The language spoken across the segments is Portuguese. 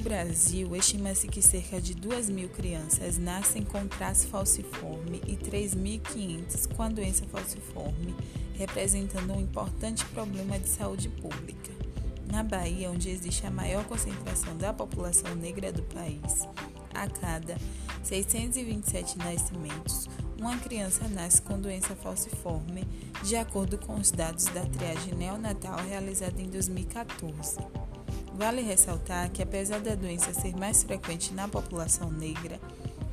Brasil, estima-se que cerca de 2 mil crianças nascem com traço falciforme e 3.500 com a doença falciforme, representando um importante problema de saúde pública. Na Bahia, onde existe a maior concentração da população negra do país, a cada 627 nascimentos, uma criança nasce com doença falciforme, de acordo com os dados da triagem neonatal realizada em 2014. Vale ressaltar que, apesar da doença ser mais frequente na população negra,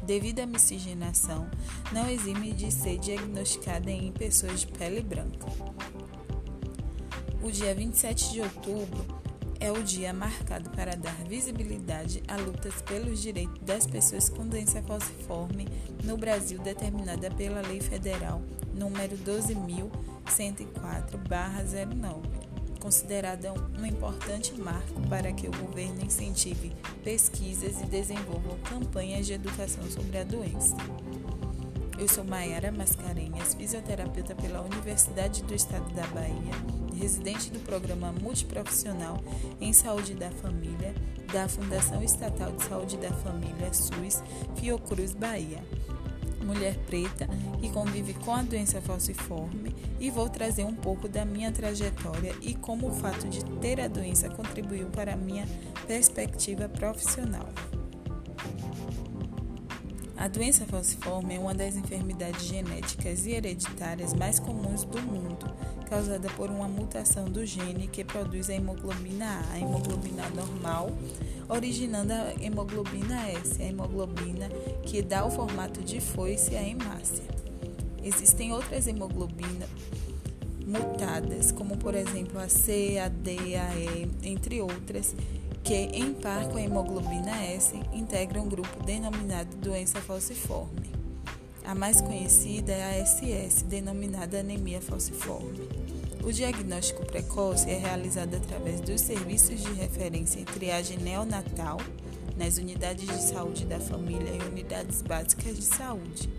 devido à miscigenação, não exime de ser diagnosticada em pessoas de pele branca. O dia 27 de outubro é o dia marcado para dar visibilidade a lutas pelos direitos das pessoas com doença falciforme no Brasil, determinada pela Lei Federal número 12.104/09, considerada um importante marco para que o governo incentive pesquisas e desenvolva campanhas de educação sobre a doença. Eu sou Maiara Mascarenhas, fisioterapeuta pela Universidade do Estado da Bahia, residente do Programa Multiprofissional em Saúde da Família da Fundação Estatal de Saúde da Família SUS Fiocruz Bahia. Mulher preta que convive com a doença falciforme e vou trazer um pouco da minha trajetória e como o fato de ter a doença contribuiu para a minha perspectiva profissional. A doença falciforme é uma das enfermidades genéticas e hereditárias mais comuns do mundo, causada por uma mutação do gene que produz a hemoglobina A, a hemoglobina normal, originando a hemoglobina S, a hemoglobina que dá o formato de foice à hemácia. Existem outras hemoglobinas mutadas, como por exemplo a C, a D, a E, entre outras, que, em par com a hemoglobina S, integram um grupo denominado doença falciforme. A mais conhecida é a SS, denominada anemia falciforme. O diagnóstico precoce é realizado através dos serviços de referência em triagem neonatal, nas unidades de saúde da família e unidades básicas de saúde.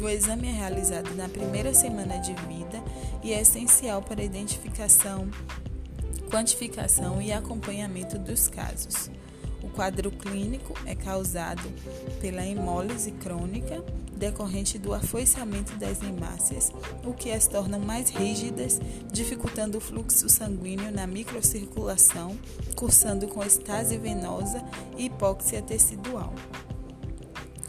O exame é realizado na primeira semana de vida e é essencial para a identificação quantificação e acompanhamento dos casos. O quadro clínico é causado pela hemólise crônica decorrente do afoiçamento das hemácias, o que as torna mais rígidas, dificultando o fluxo sanguíneo na microcirculação, cursando com estase venosa e hipóxia tecidual.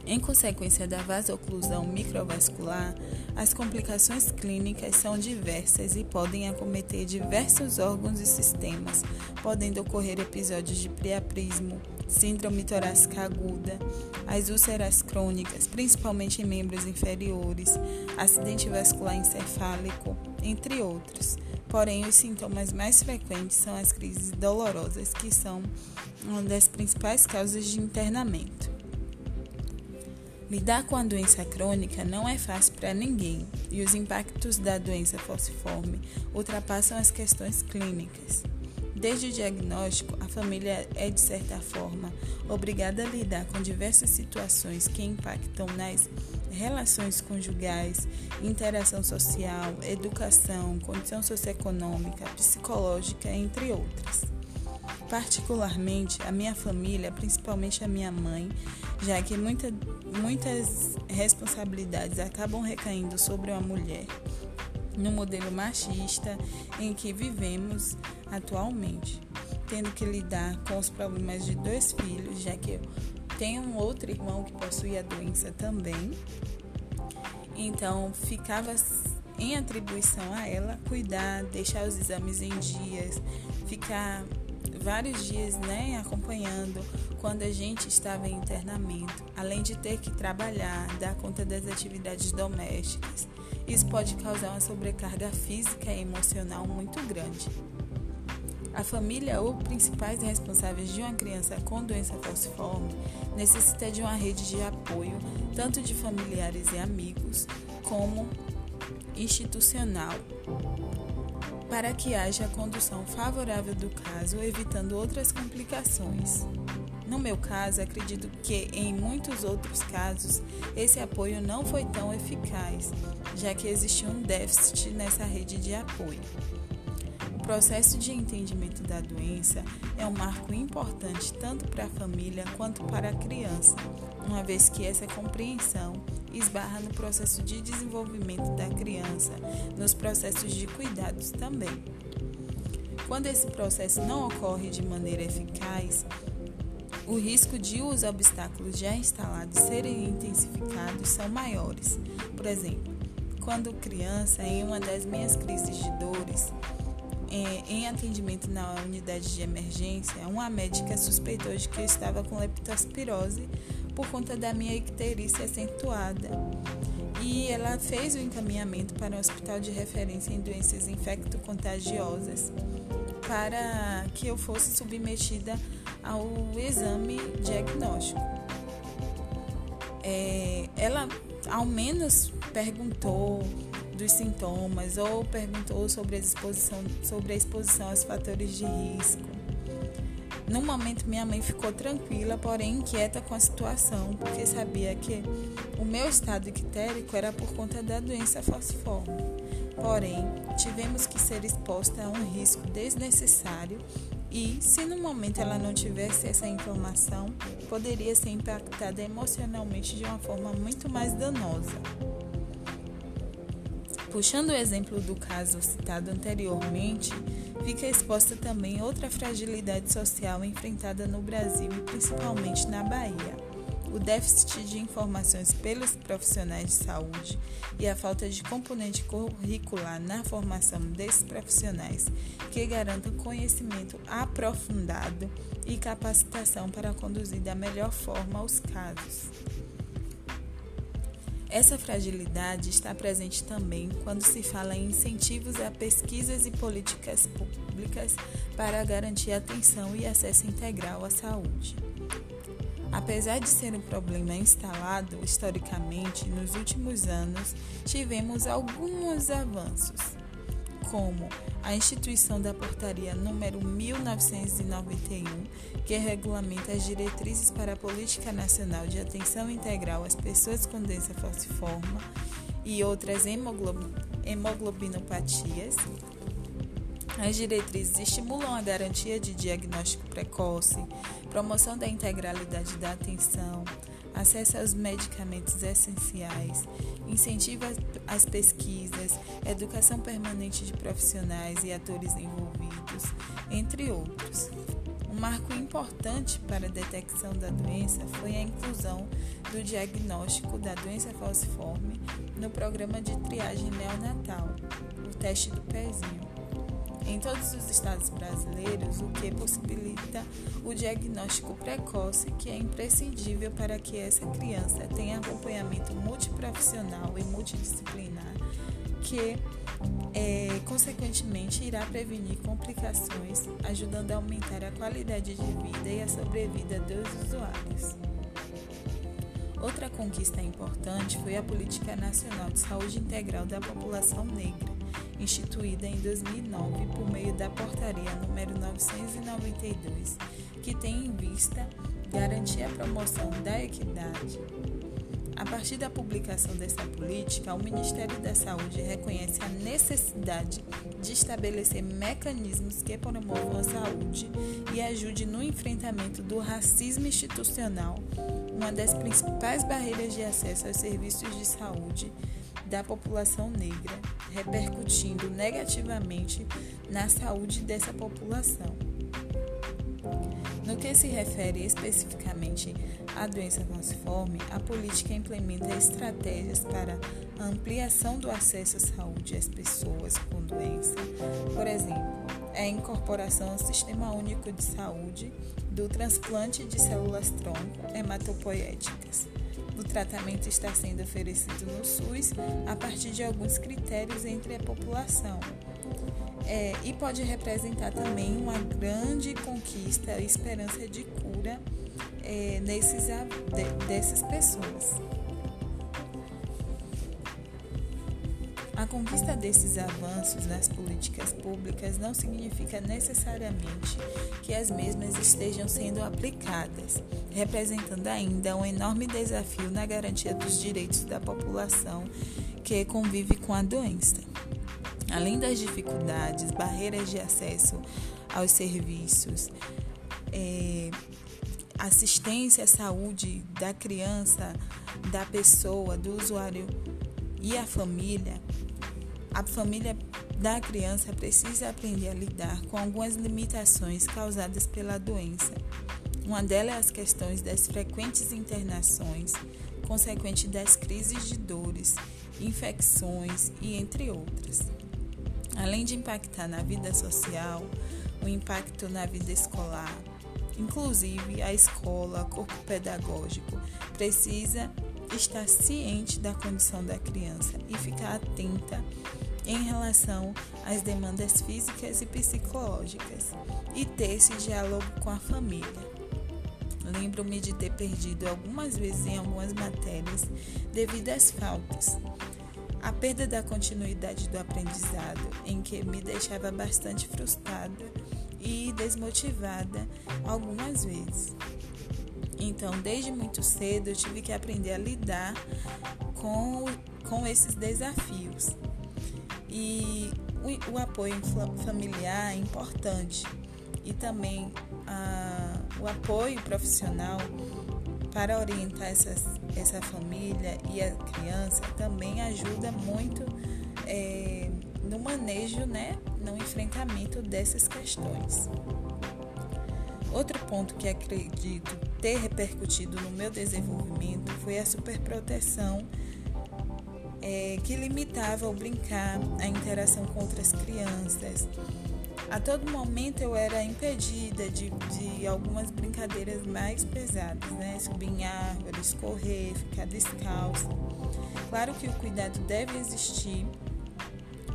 Em consequência da vasoclusão microvascular, as complicações clínicas são diversas e podem acometer diversos órgãos e sistemas, podendo ocorrer episódios de priaprismo, síndrome torácica aguda, as úlceras crônicas, principalmente em membros inferiores, acidente vascular encefálico, entre outros. Porém, os sintomas mais frequentes são as crises dolorosas, que são uma das principais causas de internamento. Lidar com a doença crônica não é fácil para ninguém e os impactos da doença falciforme ultrapassam as questões clínicas. Desde o diagnóstico, a família é, de certa forma, obrigada a lidar com diversas situações que impactam nas relações conjugais, interação social, educação, condição socioeconômica, psicológica, entre outras. Particularmente, a minha família, principalmente a minha mãe, já que muita, muitas responsabilidades acabam recaindo sobre uma mulher no modelo machista em que vivemos atualmente, tendo que lidar com os problemas de dois filhos, já que eu tenho um outro irmão que possui a doença também. Então, ficava em atribuição a ela cuidar, deixar os exames em dias, ficar vários dias né, acompanhando quando a gente estava em internamento, além de ter que trabalhar, dar conta das atividades domésticas. Isso pode causar uma sobrecarga física e emocional muito grande. A família ou principais responsáveis de uma criança com doença falciforme necessita de uma rede de apoio, tanto de familiares e amigos, como institucional, para que haja a condução favorável do caso, evitando outras complicações. No meu caso, acredito que em muitos outros casos esse apoio não foi tão eficaz, já que existia um déficit nessa rede de apoio. Processo de entendimento da doença é um marco importante tanto para a família quanto para a criança, uma vez que essa compreensão esbarra no processo de desenvolvimento da criança, nos processos de cuidados também. Quando esse processo não ocorre de maneira eficaz, o risco de os obstáculos já instalados serem intensificados são maiores. Por exemplo, quando criança, em uma das minhas crises de dores, em atendimento na unidade de emergência, uma médica suspeitou de que eu estava com leptospirose por conta da minha icterícia acentuada. E ela fez o encaminhamento para um hospital de referência em doenças infecto-contagiosas para que eu fosse submetida ao exame diagnóstico. É, ela ao menos perguntou dos sintomas ou perguntou sobre a exposição, sobre a exposição aos fatores de risco. No momento, minha mãe ficou tranquila, porém inquieta com a situação, porque sabia que o meu estado ictérico era por conta da doença falciforme. Porém, tivemos que ser exposta a um risco desnecessário e, se no momento ela não tivesse essa informação, poderia ser impactada emocionalmente de uma forma muito mais danosa. Puxando o exemplo do caso citado anteriormente, fica exposta também outra fragilidade social enfrentada no Brasil e principalmente na Bahia: o déficit de informações pelos profissionais de saúde e a falta de componente curricular na formação desses profissionais que garantam conhecimento aprofundado e capacitação para conduzir da melhor forma os casos. Essa fragilidade está presente também quando se fala em incentivos a pesquisas e políticas públicas para garantir atenção e acesso integral à saúde. Apesar de ser um problema instalado historicamente, nos últimos anos tivemos alguns avanços como a instituição da Portaria número 1991, que regulamenta as diretrizes para a Política Nacional de Atenção Integral às Pessoas com Doença Falciforme e outras hemoglobinopatias. As diretrizes estimulam a garantia de diagnóstico precoce, promoção da integralidade da atenção, acesso aos medicamentos essenciais, incentiva às pesquisas, educação permanente de profissionais e atores envolvidos, entre outros. Um marco importante para a detecção da doença foi a inclusão do diagnóstico da doença falciforme no programa de triagem neonatal, o teste do pezinho em todos os estados brasileiros, o que possibilita o diagnóstico precoce, que é imprescindível para que essa criança tenha acompanhamento multiprofissional e multidisciplinar, que é, consequentemente irá prevenir complicações, ajudando a aumentar a qualidade de vida e a sobrevida dos usuários. Outra conquista importante foi a Política Nacional de Saúde Integral da População Negra, instituída em 2009 por meio da Portaria número 992, que tem em vista garantir a promoção da equidade. A partir da publicação dessa política, o Ministério da Saúde reconhece a necessidade de estabelecer mecanismos que promovam a saúde e ajude no enfrentamento do racismo institucional, uma das principais barreiras de acesso aos serviços de saúde da população negra, repercutindo negativamente na saúde dessa população. No que se refere especificamente à doença falciforme, a política implementa estratégias para ampliação do acesso à saúde às pessoas com doença. Por exemplo, a incorporação ao Sistema Único de Saúde do transplante de células tronco hematopoéticas o tratamento está sendo oferecido no SUS a partir de alguns critérios entre a população. É, e pode representar também uma grande conquista e esperança de cura é, nesses, de, dessas pessoas. A conquista desses avanços nas políticas públicas não significa necessariamente que as mesmas estejam sendo aplicadas, representando ainda um enorme desafio na garantia dos direitos da população que convive com a doença. Além das dificuldades, barreiras de acesso aos serviços, é, assistência à saúde da criança, da pessoa, do usuário e a família, a família da criança precisa aprender a lidar com algumas limitações causadas pela doença. Uma delas é as questões das frequentes internações, consequente das crises de dores, infecções e entre outras. Além de impactar na vida social, o impacto na vida escolar, inclusive a escola, corpo pedagógico, precisa estar ciente da condição da criança e ficar atenta em relação às demandas físicas e psicológicas e ter esse diálogo com a família. Lembro-me de ter perdido algumas vezes em algumas matérias devido às faltas. A perda da continuidade do aprendizado, em que me deixava bastante frustrada e desmotivada algumas vezes. Então, desde muito cedo, eu tive que aprender a lidar com, com esses desafios. E o, o apoio familiar é importante e também a, o apoio profissional para orientar essas, essa família e a criança também ajuda muito é, no manejo, né, no enfrentamento dessas questões. Outro ponto que acredito ter repercutido no meu desenvolvimento foi a superproteção é, que limitava o brincar, a interação com outras crianças. A todo momento eu era impedida de, de algumas brincadeiras mais pesadas, né? Subir em árvores, correr, ficar descalço. Claro que o cuidado deve existir,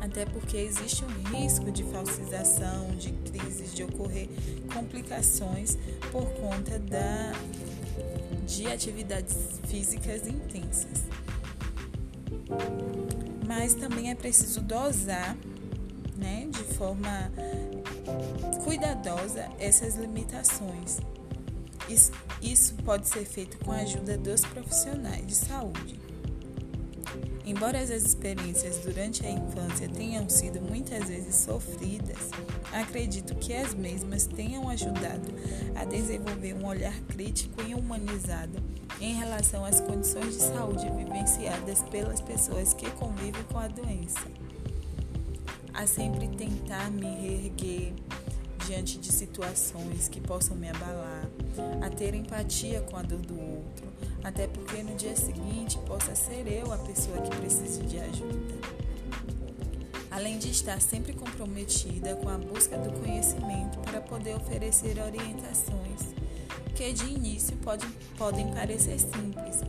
até porque existe um risco de falsização, de crises, de ocorrer complicações por conta da, de atividades físicas intensas. Mas também é preciso dosar né, de forma cuidadosa essas limitações. Isso, isso pode ser feito com a ajuda dos profissionais de saúde. Embora as experiências durante a infância tenham sido muitas vezes sofridas, acredito que as mesmas tenham ajudado a desenvolver um olhar crítico e humanizado em relação às condições de saúde vivenciadas pelas pessoas que convivem com a doença. A sempre tentar me reerguer diante de situações que possam me abalar, a ter empatia com a dor do outro, até porque no dia seguinte possa ser eu a pessoa que precise de ajuda. Além de estar sempre comprometida com a busca do conhecimento para poder oferecer orientações que de início pode, podem parecer simples,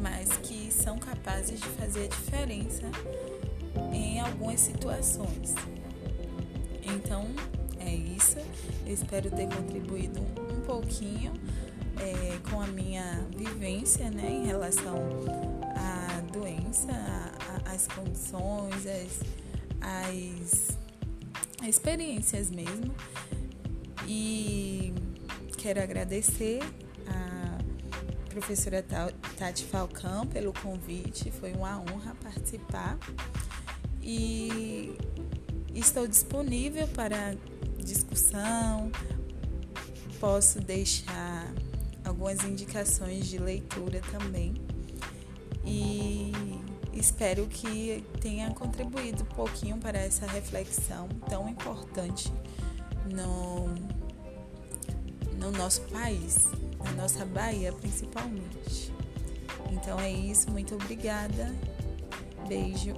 mas que são capazes de fazer a diferença em algumas situações. Então, Eu espero ter contribuído um pouquinho é, com a minha vivência né, em relação à doença, às condições, às experiências mesmo. E quero agradecer a professora Tati Falcão pelo convite, foi uma honra participar. E estou disponível para discussão, posso deixar algumas indicações de leitura também. E espero que tenha contribuído um pouquinho para essa reflexão tão importante no, no nosso país, na nossa Bahia principalmente. Então é isso, muito obrigada. Beijo